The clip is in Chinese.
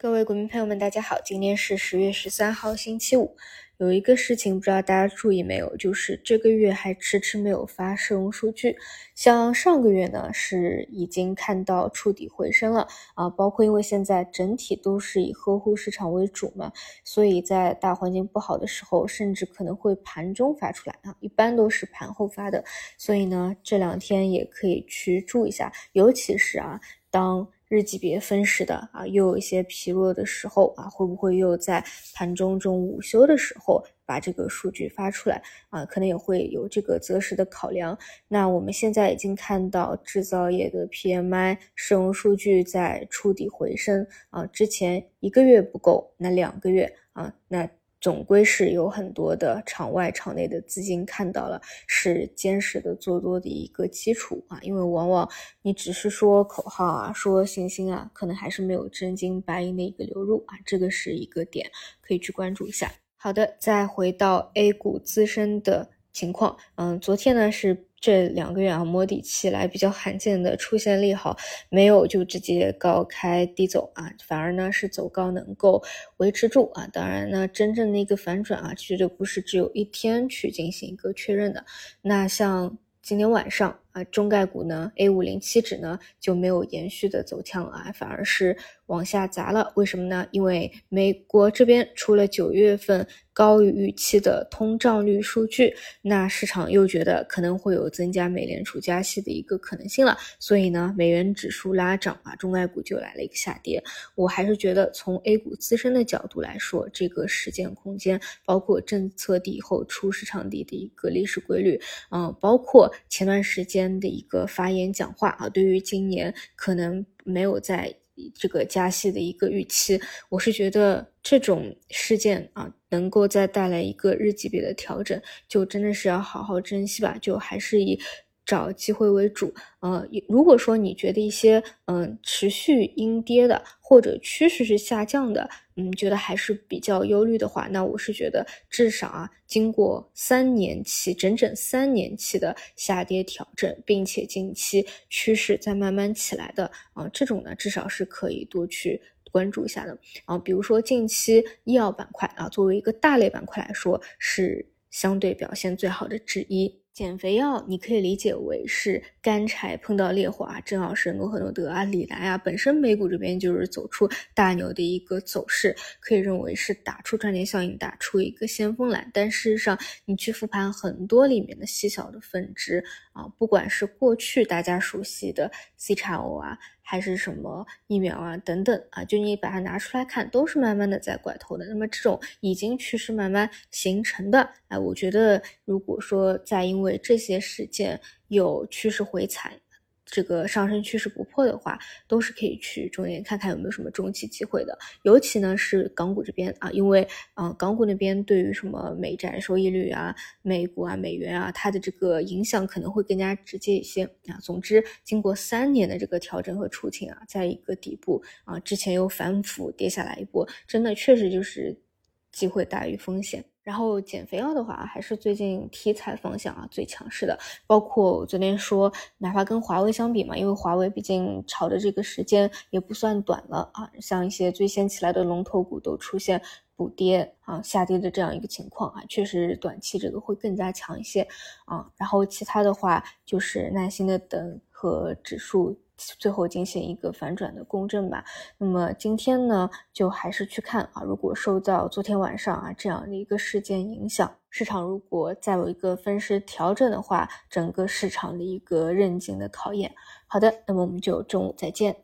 各位股民朋友们，大家好，今天是十月十三号，星期五。有一个事情不知道大家注意没有，就是这个月还迟迟没有发社融数据。像上个月呢，是已经看到触底回升了啊，包括因为现在整体都是以呵护市场为主嘛，所以在大环境不好的时候，甚至可能会盘中发出来啊，一般都是盘后发的。所以呢，这两天也可以去注意一下，尤其是啊，当。日级别分时的啊，又有一些疲弱的时候啊，会不会又在盘中中午休的时候把这个数据发出来啊？可能也会有这个择时的考量。那我们现在已经看到制造业的 PMI 使用数据在触底回升啊，之前一个月不够，那两个月啊，那。总归是有很多的场外场内的资金看到了，是坚实的做多的一个基础啊。因为往往你只是说口号啊，说信心啊，可能还是没有真金白银的一个流入啊，这个是一个点可以去关注一下。好的，再回到 A 股自身的情况，嗯，昨天呢是。这两个月啊，摸底期来比较罕见的出现利好，没有就直接高开低走啊，反而呢是走高能够维持住啊。当然呢，真正的一个反转啊，绝对不是只有一天去进行一个确认的。那像今天晚上啊，中概股呢，A 五零七指呢就没有延续的走强啊，反而是往下砸了。为什么呢？因为美国这边出了九月份。高于预期的通胀率数据，那市场又觉得可能会有增加美联储加息的一个可能性了，所以呢，美元指数拉涨啊，中概股就来了一个下跌。我还是觉得从 A 股自身的角度来说，这个时间空间，包括政策底后出市场底的一个历史规律，嗯，包括前段时间的一个发言讲话啊，对于今年可能没有在。这个加息的一个预期，我是觉得这种事件啊，能够再带来一个日级别的调整，就真的是要好好珍惜吧，就还是以。找机会为主，呃，如果说你觉得一些嗯持续阴跌的或者趋势是下降的，嗯，觉得还是比较忧虑的话，那我是觉得至少啊，经过三年期整整三年期的下跌调整，并且近期趋势在慢慢起来的啊，这种呢至少是可以多去关注一下的啊，比如说近期医药板块啊，作为一个大类板块来说，是相对表现最好的之一。减肥药，你可以理解为是干柴碰到烈火啊，正好是诺和诺德啊、李来啊，本身美股这边就是走出大牛的一个走势，可以认为是打出赚钱效应，打出一个先锋来。但事实上，你去复盘很多里面的细小的分支啊，不管是过去大家熟悉的 C 叉 O 啊。还是什么疫苗啊等等啊，就你把它拿出来看，都是慢慢的在拐头的。那么这种已经趋势慢慢形成的，哎，我觉得如果说再因为这些事件有趋势回踩。这个上升趋势不破的话，都是可以去重点看看有没有什么中期机会的。尤其呢是港股这边啊，因为嗯港股那边对于什么美债收益率啊、美股啊、美元啊，它的这个影响可能会更加直接一些啊。总之，经过三年的这个调整和出清啊，在一个底部啊，之前又反复跌下来一波，真的确实就是机会大于风险。然后减肥药的话，还是最近题材方向啊最强势的。包括我昨天说，哪怕跟华为相比嘛，因为华为毕竟炒的这个时间也不算短了啊，像一些最先起来的龙头股都出现补跌啊、下跌的这样一个情况啊，确实短期这个会更加强一些啊。然后其他的话就是耐心的等和指数。最后进行一个反转的共振吧。那么今天呢，就还是去看啊，如果受到昨天晚上啊这样的一个事件影响，市场如果再有一个分时调整的话，整个市场的一个韧劲的考验。好的，那么我们就中午再见。